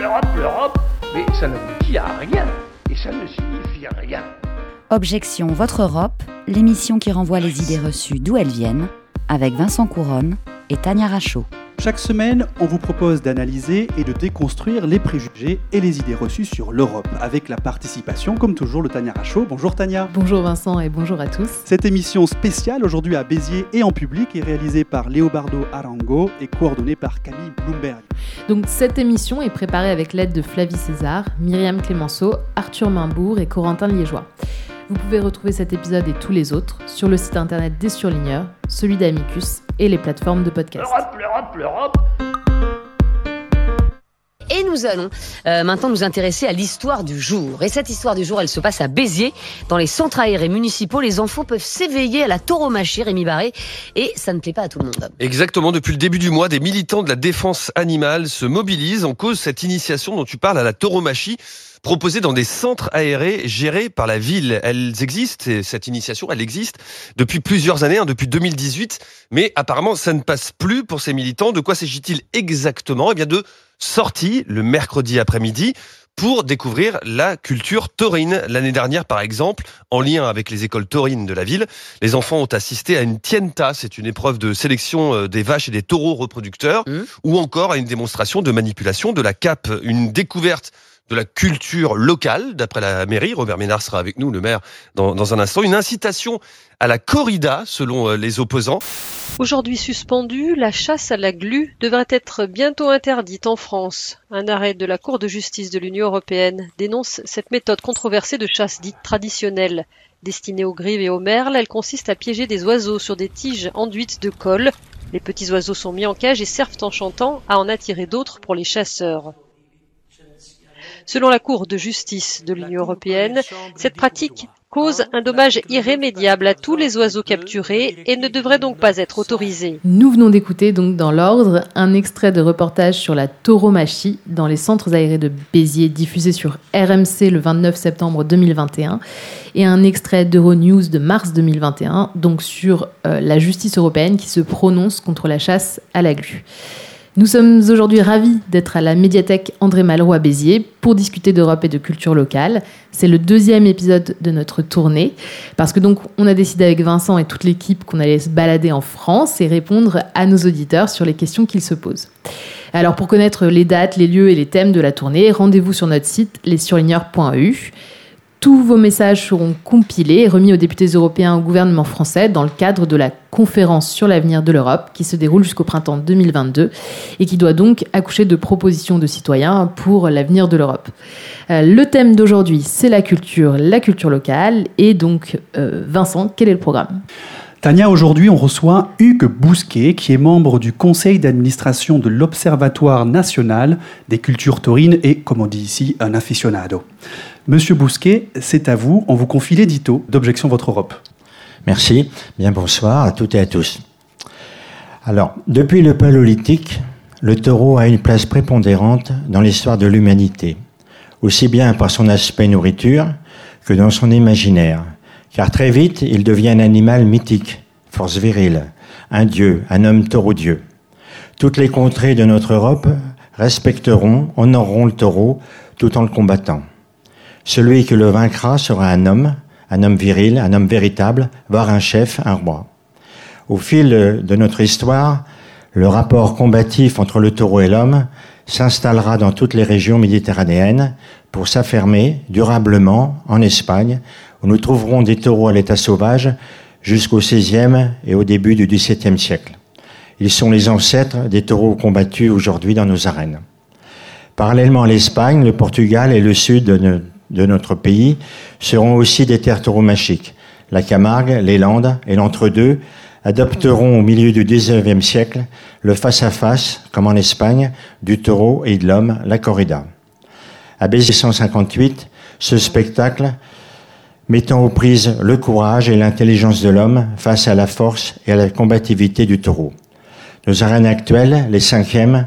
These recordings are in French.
l'Europe, l'Europe, mais ça n'aboutit à rien. Et ça ne signifie rien. Objection Votre Europe, l'émission qui renvoie les idées reçues d'où elles viennent, avec Vincent Couronne et Tania Rachaud. Chaque semaine, on vous propose d'analyser et de déconstruire les préjugés et les idées reçues sur l'Europe, avec la participation, comme toujours, de Tania Rachaud. Bonjour Tania. Bonjour Vincent et bonjour à tous. Cette émission spéciale, aujourd'hui à Béziers et en public, est réalisée par Leobardo Arango et coordonnée par Camille Bloomberg. Donc cette émission est préparée avec l'aide de Flavie César, Myriam Clémenceau, Arthur Mimbourg et Corentin Liégeois. Vous pouvez retrouver cet épisode et tous les autres sur le site internet des surligneurs, celui d'Amicus et les plateformes de podcast. L'Europe, l'Europe, l'Europe. Et nous allons euh, maintenant nous intéresser à l'histoire du jour. Et cette histoire du jour, elle se passe à Béziers. Dans les centres aérés municipaux, les enfants peuvent s'éveiller à la tauromachie, Rémi Barré, et ça ne plaît pas à tout le monde. Exactement, depuis le début du mois, des militants de la défense animale se mobilisent en cause cette initiation dont tu parles à la tauromachie proposée dans des centres aérés gérés par la ville. Elles existent, et cette initiation, elle existe depuis plusieurs années, hein, depuis 2018, mais apparemment ça ne passe plus pour ces militants. De quoi s'agit-il exactement? Eh bien de sorties le mercredi après-midi pour découvrir la culture taurine. L'année dernière, par exemple, en lien avec les écoles taurines de la ville, les enfants ont assisté à une tienta, c'est une épreuve de sélection euh, des vaches et des taureaux reproducteurs, Mmh. ou encore à une démonstration de manipulation de la cape, une découverte de la culture locale, d'après la mairie. Robert Ménard sera avec nous, le maire, dans, un instant. Une incitation à la corrida, selon euh, les opposants. Aujourd'hui suspendue, la chasse à la glu devrait être bientôt interdite en France. Un arrêt de la Cour de justice de l'Union européenne dénonce cette méthode controversée de chasse dite traditionnelle. Destinée aux grives et aux merles, elle consiste à piéger des oiseaux sur des tiges enduites de colle. Les petits oiseaux sont mis en cage et servent en chantant à en attirer d'autres pour les chasseurs. Selon la Cour de justice de l'Union européenne, cette pratique cause un dommage irrémédiable à tous les oiseaux capturés et ne devrait donc pas être autorisée. Nous venons d'écouter donc dans l'ordre un extrait de reportage sur la tauromachie dans les centres aérés de Béziers diffusé sur RMC le 29 septembre 2021 et un extrait d'Euronews de mars 2021 donc sur euh, la justice européenne qui se prononce contre la chasse à la glu. Nous sommes aujourd'hui ravis d'être à la médiathèque André Malraux à Béziers pour discuter d'Europe et de culture locale. C'est le deuxième épisode de notre tournée parce que donc on a décidé avec Vincent et toute l'équipe qu'on allait se balader en France et répondre à nos auditeurs sur les questions qu'ils se posent. Alors pour connaître les dates, les lieux et les thèmes de la tournée, rendez-vous sur notre site lessurligneurs.eu. Tous vos messages seront compilés et remis aux députés européens au gouvernement français dans le cadre de la conférence sur l'avenir de l'Europe qui se déroule jusqu'au printemps 2022 et qui doit donc accoucher de propositions de citoyens pour l'avenir de l'Europe. Euh, le thème d'aujourd'hui, c'est la culture, la culture locale. Et donc, euh, Vincent, quel est le programme? Tania, aujourd'hui, on reçoit Hugues Bousquet, qui est membre du conseil d'administration de l'Observatoire national des cultures taurines et, comme on dit ici, un aficionado. Monsieur Bousquet, c'est à vous. On vous confie l'édito d'Objection Votre Europe. Merci. Bien bonsoir à toutes et à tous. Alors, depuis le paléolithique, le taureau a une place prépondérante dans l'histoire de l'humanité, aussi bien par son aspect nourriture que dans son imaginaire, car très vite il devient un animal mythique, force virile, un dieu, un homme taureau-dieu. Toutes les contrées de notre Europe respecteront, honoreront le taureau tout en le combattant. Celui qui le vaincra sera un homme, un homme viril, un homme véritable, voire un chef, un roi. Au fil de notre histoire, le rapport combatif entre le taureau et l'homme s'installera dans toutes les régions méditerranéennes pour s'affermer durablement en Espagne, où nous trouverons des taureaux à l'état sauvage jusqu'au XVIe et au début du XVIIe siècle. Ils sont les ancêtres des taureaux combattus aujourd'hui dans nos arènes. Parallèlement à l'Espagne, le Portugal et le sud de, de notre pays seront aussi des terres tauromachiques. La Camargue, les Landes et l'entre-deux adopteront au milieu du XIXe siècle le face-à-face, comme en Espagne, du taureau et de l'homme, la corrida. À Béziers 158, ce spectacle mettant aux prises le courage et l'intelligence de l'homme face à la force et à la combativité du taureau. Nos arènes actuelles, les cinquièmes,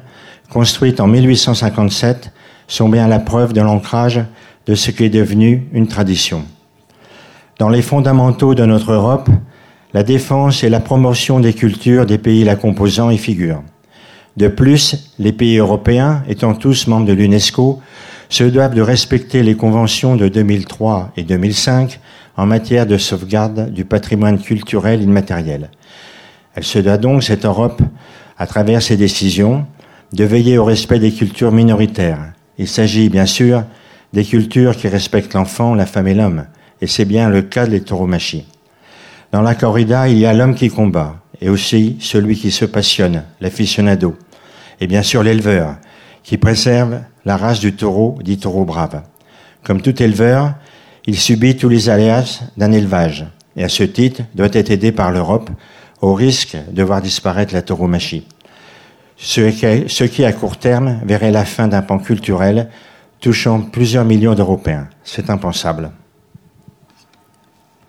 construites en 1857, sont bien la preuve de l'ancrage de ce qui est devenu une tradition. Dans les fondamentaux de notre Europe, la défense et la promotion des cultures des pays la composant y figurent. De plus, les pays européens, étant tous membres de l'UNESCO, se doivent de respecter les conventions de 2003 et 2005 en matière de sauvegarde du patrimoine culturel immatériel. Elle se doit donc, cette Europe, à travers ses décisions, de veiller au respect des cultures minoritaires. Il s'agit bien sûr des cultures qui respectent l'enfant, la femme et l'homme, et c'est bien le cas des tauromachie. Dans la corrida, il y a l'homme qui combat, et aussi celui qui se passionne, l'aficionado, et bien sûr l'éleveur, qui préserve la race du taureau, dit taureau brave. Comme tout éleveur, il subit tous les aléas d'un élevage, et à ce titre doit être aidé par l'Europe au risque de voir disparaître la tauromachie. Ce qui, à court terme, verrait la fin d'un pan culturel touchant plusieurs millions d'Européens. C'est impensable.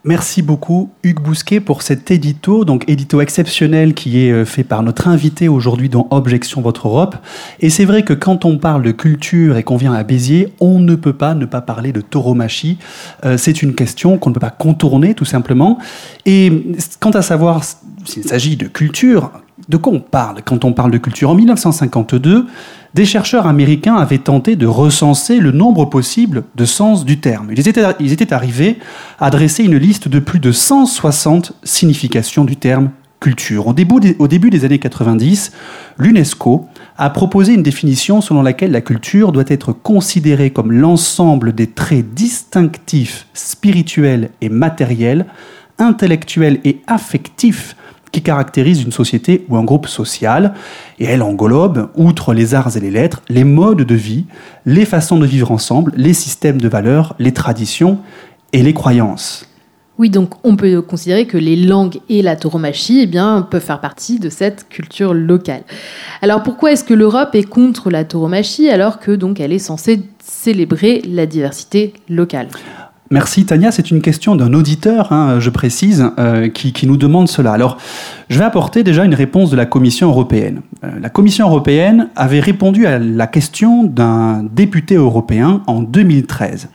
Merci beaucoup Hugues Bousquet pour cet édito, donc édito exceptionnel qui est euh, fait par notre invité aujourd'hui dans Objection Votre Europe. Et c'est vrai que quand on parle de culture et qu'on vient à Béziers, on ne peut pas ne pas parler de tauromachie. Euh, c'est une question qu'on ne peut pas contourner tout simplement. Et quant à savoir s'il s'agit de culture, de quoi on parle quand on parle de culture? En 1952, des chercheurs américains avaient tenté de recenser le nombre possible de sens du terme. Ils étaient, arrivés à dresser une liste de plus de 160 significations du terme culture. Au début des années 90, l'UNESCO a proposé une définition selon laquelle la culture doit être considérée comme l'ensemble des traits distinctifs, spirituels et matériels, intellectuels et affectifs qui caractérise une société ou un groupe social, et elle englobe, outre les arts et les lettres, les modes de vie, les façons de vivre ensemble, les systèmes de valeurs, les traditions et les croyances. Oui, donc on peut considérer que les langues et la tauromachie eh bien, peuvent faire partie de cette culture locale. Alors pourquoi est-ce que l'Europe est contre la tauromachie alors que donc elle est censée célébrer la diversité locale? Merci Tania, c'est une question d'un auditeur, hein, je précise, euh, qui, nous demande cela. Alors, je vais apporter déjà une réponse de la Commission européenne. Euh, la Commission européenne avait répondu à la question d'un député européen en 2013.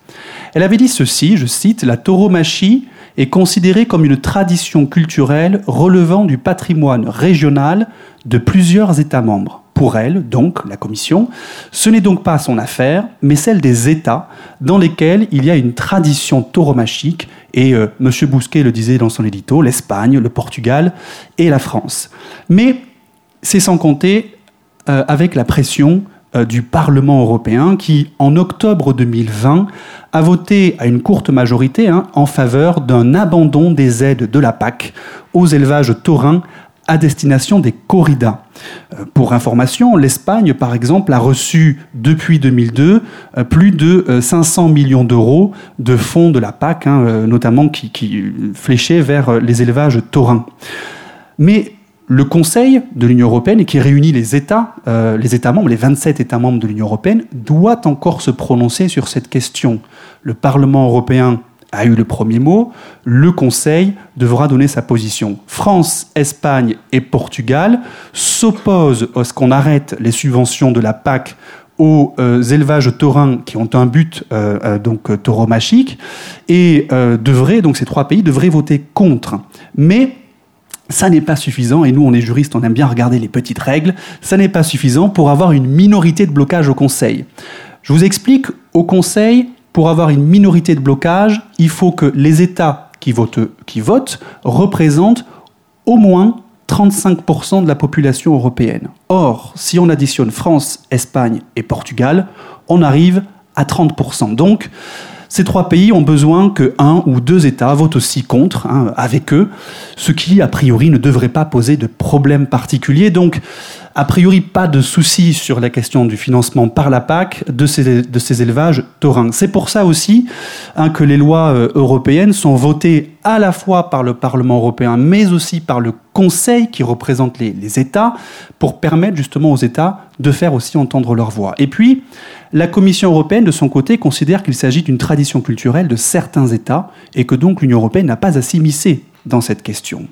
Elle avait dit ceci, je cite, La tauromachie est considérée comme une tradition culturelle relevant du patrimoine régional de plusieurs États membres pour elle, donc la Commission, ce n'est donc pas son affaire, mais celle des États dans lesquels il y a une tradition tauromachique, et euh, M. Bousquet le disait dans son édito, l'Espagne, le Portugal et la France. Mais c'est sans compter euh, avec la pression euh, du Parlement européen qui, en octobre 2020, a voté à une courte majorité hein, en faveur d'un abandon des aides de la PAC aux élevages taurins à destination des corridas. Euh, pour information, l'Espagne, par exemple, a reçu depuis 2002 euh, plus de 500 euh, millions d'euros de fonds de la PAC, hein, notamment qui, qui fléchaient vers les élevages taurins. Mais le Conseil de l'Union européenne, qui réunit les États, les États membres, les 27 États membres de l'Union européenne, doit encore se prononcer sur cette question. Le Parlement européen a eu le premier mot, le Conseil devra donner sa position. France, Espagne et Portugal s'opposent à ce qu'on arrête les subventions de la PAC aux euh, élevages taurins qui ont un but euh, euh, donc tauromachique et devraient donc ces trois pays devraient voter contre. Mais ça n'est pas suffisant, et nous on est juristes, on aime bien regarder les petites règles, ça n'est pas suffisant pour avoir une minorité de blocage au Conseil. Je vous explique, au Conseil, pour avoir une minorité de blocage, il faut que les États qui votent, représentent au moins 35% de la population européenne. Or, si on additionne France, Espagne et Portugal, on arrive à 30%. Donc, ces trois pays ont besoin que un ou deux États votent aussi contre, hein, avec eux, ce qui, a priori, ne devrait pas poser de problème particulier. A priori, pas de souci sur la question du financement par la PAC de ces, élevages taurins. C'est pour ça aussi hein, que les lois euh, européennes sont votées à la fois par le Parlement européen, mais aussi par le Conseil qui représente les, les États, pour permettre justement aux États de faire aussi entendre leur voix. Et puis, la Commission européenne, de son côté, considère qu'il s'agit d'une tradition culturelle de certains États et que donc l'Union européenne n'a pas à s'immiscer dans cette question.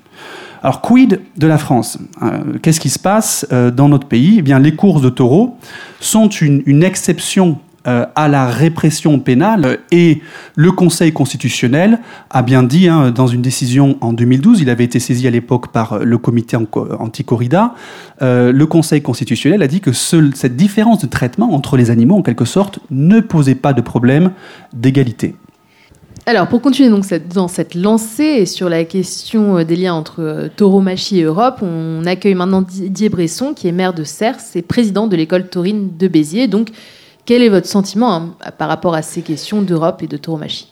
Alors, quid de la France euh, Qu'est-ce qui se passe euh, dans notre pays? Eh bien, les courses de taureaux sont une, exception euh, à la répression pénale et le Conseil constitutionnel a bien dit hein, dans une décision en 2012, il avait été saisi à l'époque par le comité anti-corrida, euh, le Conseil constitutionnel a dit que cette différence de traitement entre les animaux en quelque sorte ne posait pas de problème d'égalité. Alors, pour continuer donc dans cette lancée sur la question euh, des liens entre euh, tauromachie et Europe, on accueille maintenant Didier Bresson, qui est maire de Cers et président de l'école taurine de Béziers. Donc, quel est votre sentiment hein, par rapport à ces questions d'Europe et de tauromachie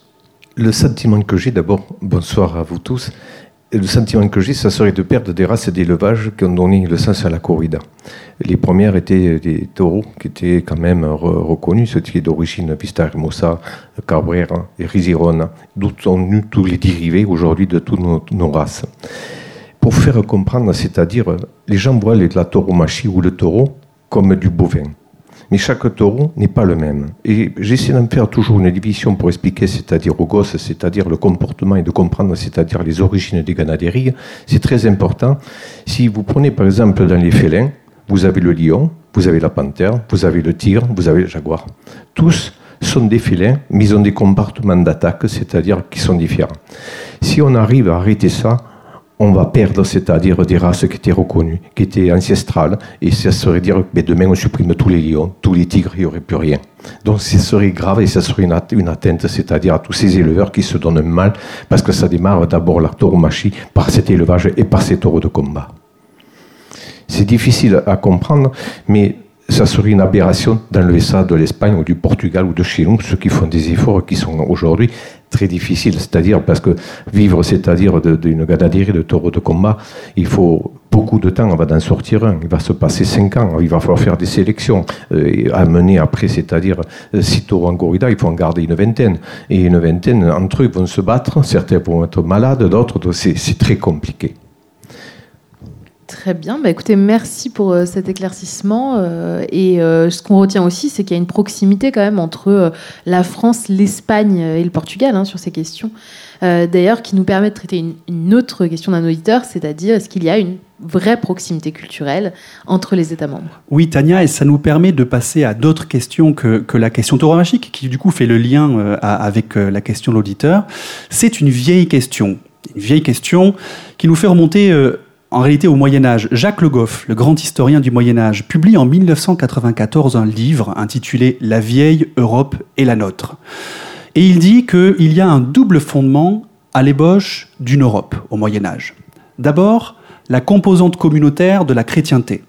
Le sentiment que j'ai, d'abord, bonsoir à vous tous, le sentiment que j'ai, ça serait de perdre des races d'élevage qui ont donné le sens à la corrida. Les premières étaient des taureaux qui étaient quand même reconnus, ceux qui est d'origine Vista Cabrera et Risirona, d'où sont venus tous les dérivés aujourd'hui de toutes nos, races. Pour faire comprendre, c'est-à-dire, les gens voient la tauromachie ou le taureau comme du bovin mais chaque taureau n'est pas le même. Et j'essaie d'en faire toujours une division pour expliquer, c'est-à-dire aux gosses, c'est-à-dire le comportement et de comprendre, c'est-à-dire les origines des ganaderies. C'est très important. Si vous prenez par exemple dans les félins, vous avez le lion, vous avez la panthère, vous avez le tigre, vous avez le jaguar. Tous sont des félins, mais ils ont des comportements d'attaque, c'est-à-dire qui sont différents. Si on arrive à arrêter ça, on va perdre, c'est-à-dire des races qui étaient reconnues, qui étaient ancestrales, et ça serait dire que demain on supprime tous les lions, tous les tigres, il n'y aurait plus rien. Donc ce serait grave et ça serait une, atteinte, c'est-à-dire à tous ces éleveurs qui se donnent mal, parce que ça démarre d'abord la tauromachie par cet élevage et par ces taureaux de combat. C'est difficile à comprendre, mais ça serait une aberration d'enlever ça de l'Espagne ou du Portugal ou de chez nous, ceux qui font des efforts qui sont aujourd'hui très difficiles. C'est-à-dire, parce que vivre, c'est-à-dire d'une ganaderie de taureaux de combat, il faut beaucoup de temps, on va d'en sortir un. Il va se passer cinq ans, il va falloir faire des sélections, euh, amener après, c'est-à-dire, euh, six taureaux en corrida, il faut en garder une vingtaine. Et une vingtaine, entre eux, vont se battre, certains vont être malades, d'autres, c'est très compliqué. Très bien. Bah, écoutez, merci pour euh, cet éclaircissement. Euh, et euh, ce qu'on retient aussi, c'est qu'il y a une proximité quand même entre la France, l'Espagne et le Portugal hein, sur ces questions. D'ailleurs, qui nous permet de traiter une, autre question d'un auditeur, c'est-à-dire est-ce qu'il y a une vraie proximité culturelle entre les États membres? Oui, Tania, et ça nous permet de passer à d'autres questions que, que la question tauromachique, qui du coup fait le lien avec la question de l'auditeur. C'est une vieille question. Une vieille question qui nous fait remonter en réalité au Moyen Âge. Jacques Le Goff, le grand historien du Moyen Âge, publie en 1994 un livre intitulé La vieille Europe et la nôtre. Et il dit qu'il y a un double fondement à l'ébauche d'une Europe au Moyen Âge. D'abord, la composante communautaire de la chrétienté,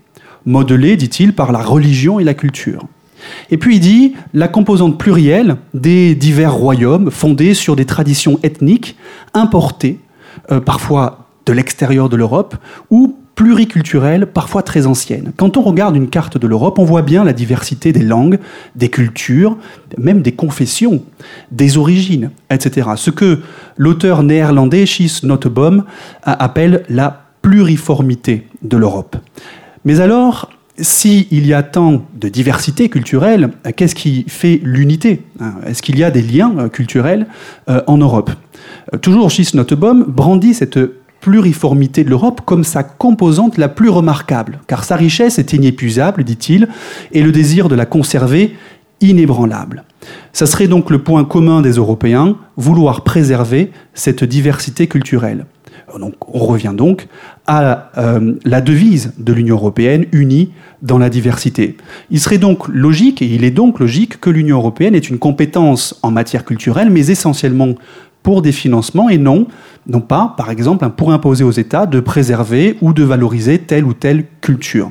modelée, dit-il, par la religion et la culture. Et puis il dit la composante plurielle des divers royaumes fondés sur des traditions ethniques importées, euh, parfois de l'extérieur de l'Europe ou pluriculturelle, parfois très ancienne. Quand on regarde une carte de l'Europe, on voit bien la diversité des langues, des cultures, même des confessions, des origines, etc. Ce que l'auteur néerlandais Schies Nottebohm appelle la pluriformité de l'Europe. Mais alors, s'il y a tant de diversité culturelle, qu'est-ce qui fait l'unité Est-ce qu'il y a des liens euh, culturels euh, en Europe? Euh, Toujours Schies Nottebohm brandit cette pluriformité de l'Europe comme sa composante la plus remarquable, car sa richesse est inépuisable, dit-il, et le désir de la conserver inébranlable. Ça serait donc le point commun des Européens, vouloir préserver cette diversité culturelle. Donc, on revient donc à euh, la devise de l'Union européenne, unie dans la diversité. Il serait donc logique, et il est donc logique, que l'Union européenne ait une compétence en matière culturelle, mais essentiellement pour des financements et non, non pas, par exemple, pour imposer aux États de préserver ou de valoriser telle ou telle culture.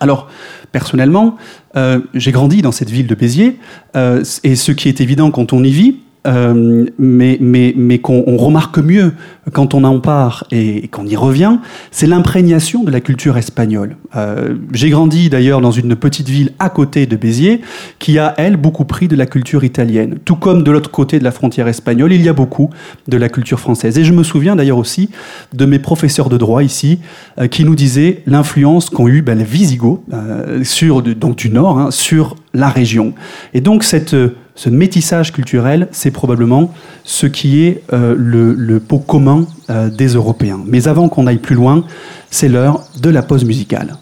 Alors, personnellement, euh, j'ai grandi dans cette ville de Béziers, euh, et ce qui est évident quand on y vit, euh, mais, qu'on remarque mieux quand on en part et, qu'on y revient, c'est l'imprégnation de la culture espagnole. Euh, j'ai grandi d'ailleurs dans une petite ville à côté de Béziers, qui a, elle, beaucoup pris de la culture italienne. Tout comme de l'autre côté de la frontière espagnole, il y a beaucoup de la culture française. Et je me souviens d'ailleurs aussi de mes professeurs de droit ici, euh, qui nous disaient l'influence qu'ont eu ben, les Visigoths, sur, donc du Nord, hein, sur la région. Et donc cette ce métissage culturel, c'est probablement ce qui est euh, le, le, pot commun euh, des Européens. Mais avant qu'on aille plus loin, c'est l'heure de la pause musicale.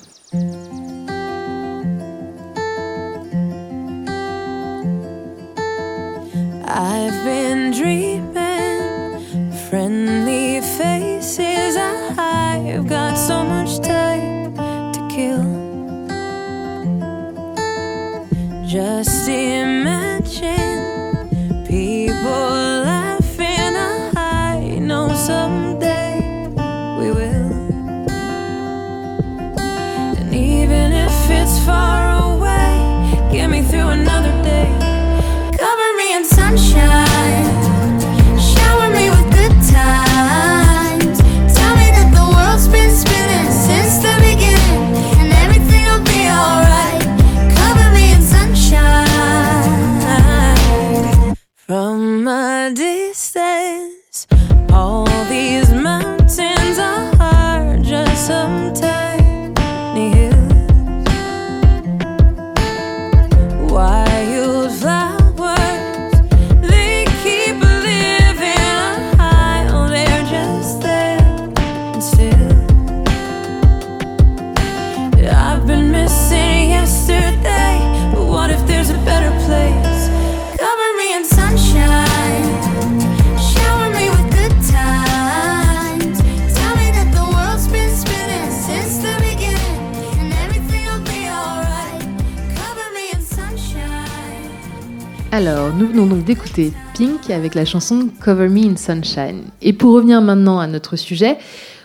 Alors, nous venons donc d'écouter Pink avec la chanson Cover Me in Sunshine. Et pour revenir maintenant à notre sujet,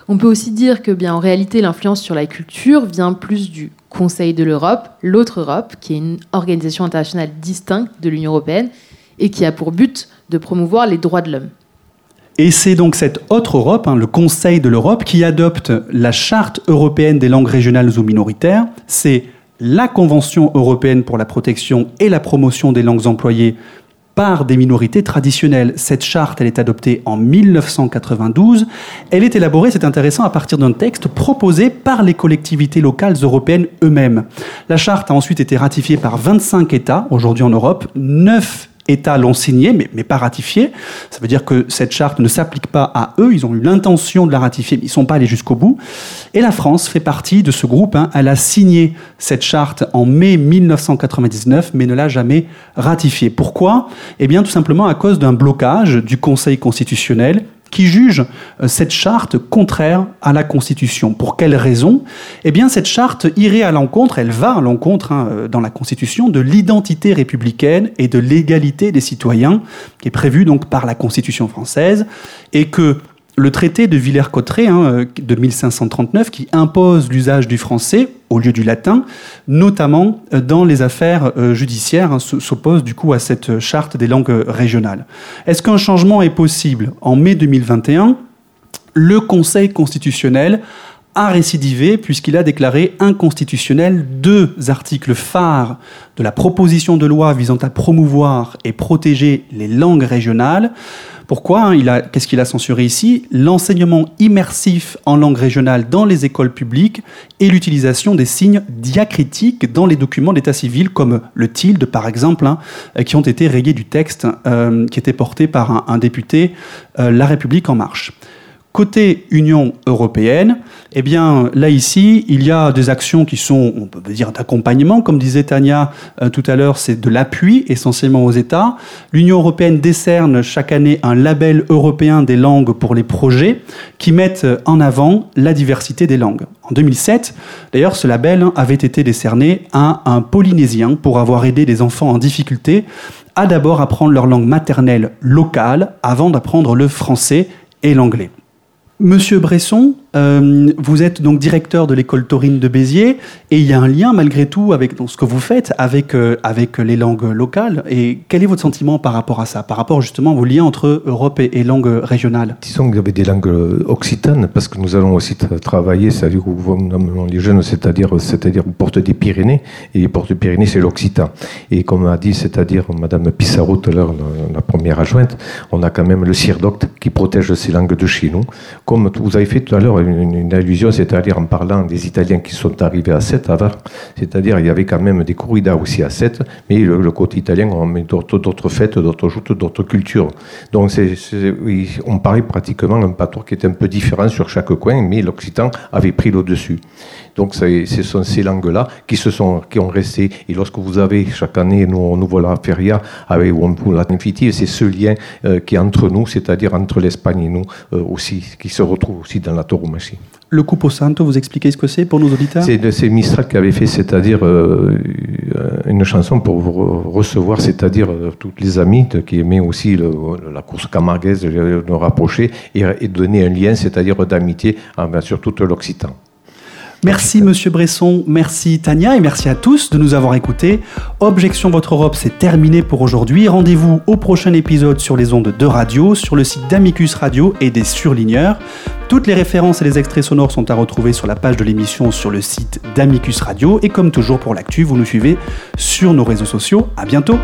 on peut aussi dire que bien en réalité l'influence sur la culture vient plus du Conseil de l'Europe, l'autre Europe, qui est une organisation internationale distincte de l'Union européenne et qui a pour but de promouvoir les droits de l'homme. Et c'est donc cette autre Europe, hein, le Conseil de l'Europe, qui adopte la Charte européenne des langues régionales ou minoritaires. C'est la Convention européenne pour la protection et la promotion des langues employées par des minorités traditionnelles. Cette charte, elle est adoptée en 1992. Elle est élaborée, c'est intéressant, à partir d'un texte proposé par les collectivités locales européennes eux-mêmes. La charte a ensuite été ratifiée par 25 États, aujourd'hui en Europe, 9 États l'ont signée, mais, mais pas ratifiée. Ça veut dire que cette charte ne s'applique pas à eux. Ils ont eu l'intention de la ratifier, mais ils ne sont pas allés jusqu'au bout. Et la France fait partie de ce groupe. hein. Elle a signé cette charte en mai 1999, mais ne l'a jamais ratifiée. Pourquoi? Eh bien, tout simplement à cause d'un blocage du Conseil constitutionnel qui juge euh, cette charte contraire à la Constitution. Pour quelle raison? Eh bien, cette charte irait à l'encontre, elle va à l'encontre hein, euh, dans la Constitution de l'identité républicaine et de l'égalité des citoyens, qui est prévue donc par la Constitution française, et que le traité de Villers-Cotterêts hein, euh, de 1539, qui impose l'usage du français au lieu du latin, notamment euh, dans les affaires euh, judiciaires, hein, s'oppose du coup à cette charte des langues régionales. Est-ce qu'un changement est possible? En mai 2021, le Conseil constitutionnel a récidivé puisqu'il a déclaré inconstitutionnel deux articles phares de la proposition de loi visant à promouvoir et protéger les langues régionales. Pourquoi Qu'est-ce qu'il a censuré ici? L'enseignement immersif en langue régionale dans les écoles publiques et l'utilisation des signes diacritiques dans les documents d'état civil, comme le tilde par exemple, hein, qui ont été rayés du texte euh, qui était porté par un, un député euh, La République en marche. Côté Union européenne, eh bien, là ici, il y a des actions qui sont, on peut dire, d'accompagnement. Comme disait Tania euh, tout à l'heure, c'est de l'appui essentiellement aux États. L'Union européenne décerne chaque année un label européen des langues pour les projets qui mettent en avant la diversité des langues. En 2007, d'ailleurs, ce label hein, avait été décerné à un Polynésien pour avoir aidé des enfants en difficulté à d'abord apprendre leur langue maternelle locale avant d'apprendre le français et l'anglais. Monsieur Bresson, euh, vous êtes donc directeur de l'école taurine de Béziers et il y a un lien malgré tout avec ce que vous faites avec, euh, avec les langues locales. Et quel est votre sentiment par rapport à ça, par rapport justement aux liens entre Europe et, et langues régionales? Disons qu'il y avait des langues occitanes, parce que nous allons aussi tra- travailler, c'est-à-dire les jeunes, c'est-à-dire c'est-à-dire aux portes des Pyrénées, et les portes des Pyrénées, c'est l'occitan. Et comme a dit, c'est-à-dire Madame Pissarro tout à l'heure, la, la première adjointe, on a quand même le CIRDOCT qui protège ces langues de chez nous. Comme vous avez fait tout à l'heure une, allusion, c'est-à-dire en parlant des Italiens qui sont arrivés à 7 avant, c'est-à-dire il y avait quand même des corridas aussi à 7, mais le, côté italien, on met d'autres fêtes, d'autres joutes, d'autres cultures. Donc on parlait pratiquement un patois qui était un peu différent sur chaque coin, mais l'occitan avait pris le dessus. Donc ce sont ces langues-là qui se sont, qui ont resté. Et lorsque vous avez chaque année, nous on ouvre la feria avec Wampu la Infinity, c'est ce lien euh, qui est entre nous, c'est-à-dire entre l'Espagne et nous euh, aussi, qui se retrouve aussi dans la tauromachie. Le Cupo Santo, vous expliquez ce que c'est pour nos auditeurs? C'est Mistral qui avait fait, c'est-à-dire euh, une chanson pour vous re- recevoir, c'est-à-dire euh, toutes les amis de- qui aimaient aussi le- la course camarguaise, de nous rapprocher et, et donner un lien, c'est-à-dire d'amitié envers sur toute l'Occitan. Merci Monsieur Bresson, merci Tania et merci à tous de nous avoir écoutés. Objection Votre Europe, c'est terminé pour aujourd'hui. Rendez-vous au prochain épisode sur les ondes de radio, sur le site d'Amicus Radio et des surligneurs. Toutes les références et les extraits sonores sont à retrouver sur la page de l'émission sur le site d'Amicus Radio. Et comme toujours pour l'actu, vous nous suivez sur nos réseaux sociaux. À bientôt.